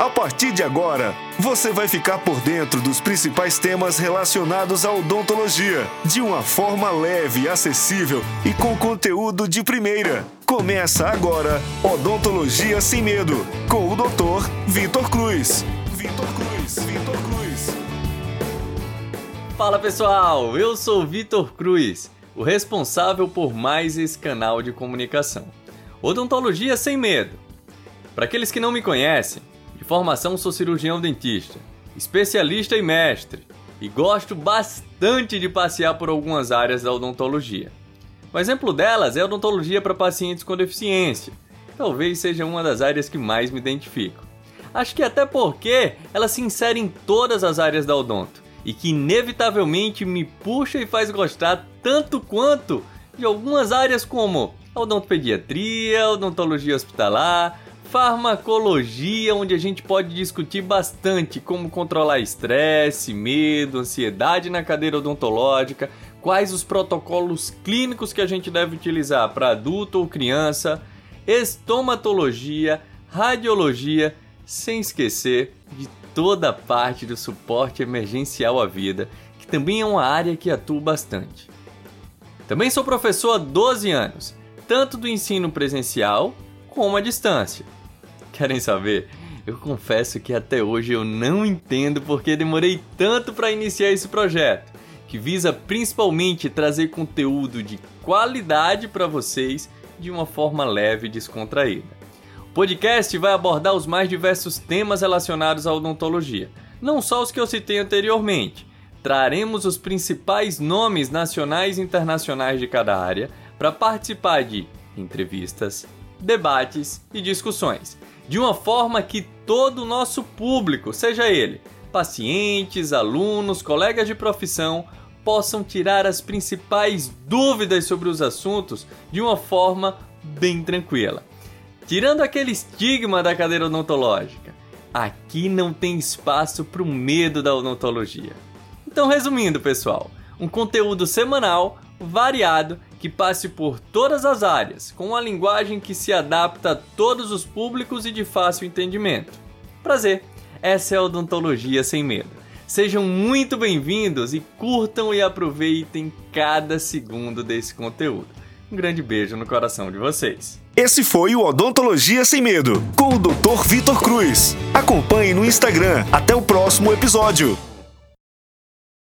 A partir de agora, você vai ficar por dentro dos principais temas relacionados à odontologia, de uma forma leve, acessível e com conteúdo de primeira. Começa agora Odontologia Sem Medo, com o Dr. Vitor Cruz. Vitor Cruz, Vitor Cruz. Fala pessoal, eu sou Vitor Cruz, o responsável por mais esse canal de comunicação. Odontologia Sem Medo. Para aqueles que não me conhecem, de formação sou cirurgião dentista, especialista e mestre, e gosto bastante de passear por algumas áreas da odontologia. Um exemplo delas é a odontologia para pacientes com deficiência. Talvez seja uma das áreas que mais me identifico. Acho que até porque ela se insere em todas as áreas da odonto e que inevitavelmente me puxa e faz gostar tanto quanto de algumas áreas como odontopediatria, odontologia hospitalar, farmacologia, onde a gente pode discutir bastante como controlar estresse, medo, ansiedade na cadeira odontológica, quais os protocolos clínicos que a gente deve utilizar para adulto ou criança, estomatologia, radiologia, sem esquecer de toda a parte do suporte emergencial à vida, que também é uma área que atuo bastante. Também sou professor há 12 anos, tanto do ensino presencial como à distância. Querem saber? Eu confesso que até hoje eu não entendo porque demorei tanto para iniciar esse projeto, que visa principalmente trazer conteúdo de qualidade para vocês de uma forma leve e descontraída. O podcast vai abordar os mais diversos temas relacionados à odontologia, não só os que eu citei anteriormente. Traremos os principais nomes nacionais e internacionais de cada área para participar de entrevistas, debates e discussões de uma forma que todo o nosso público, seja ele pacientes, alunos, colegas de profissão, possam tirar as principais dúvidas sobre os assuntos de uma forma bem tranquila. Tirando aquele estigma da cadeira odontológica, aqui não tem espaço para o medo da odontologia. Então, resumindo, pessoal, um conteúdo semanal, variado que passe por todas as áreas, com uma linguagem que se adapta a todos os públicos e de fácil entendimento. Prazer, essa é a Odontologia Sem Medo. Sejam muito bem-vindos e curtam e aproveitem cada segundo desse conteúdo. Um grande beijo no coração de vocês. Esse foi o Odontologia Sem Medo, com o Dr. Vitor Cruz. Acompanhe no Instagram. Até o próximo episódio.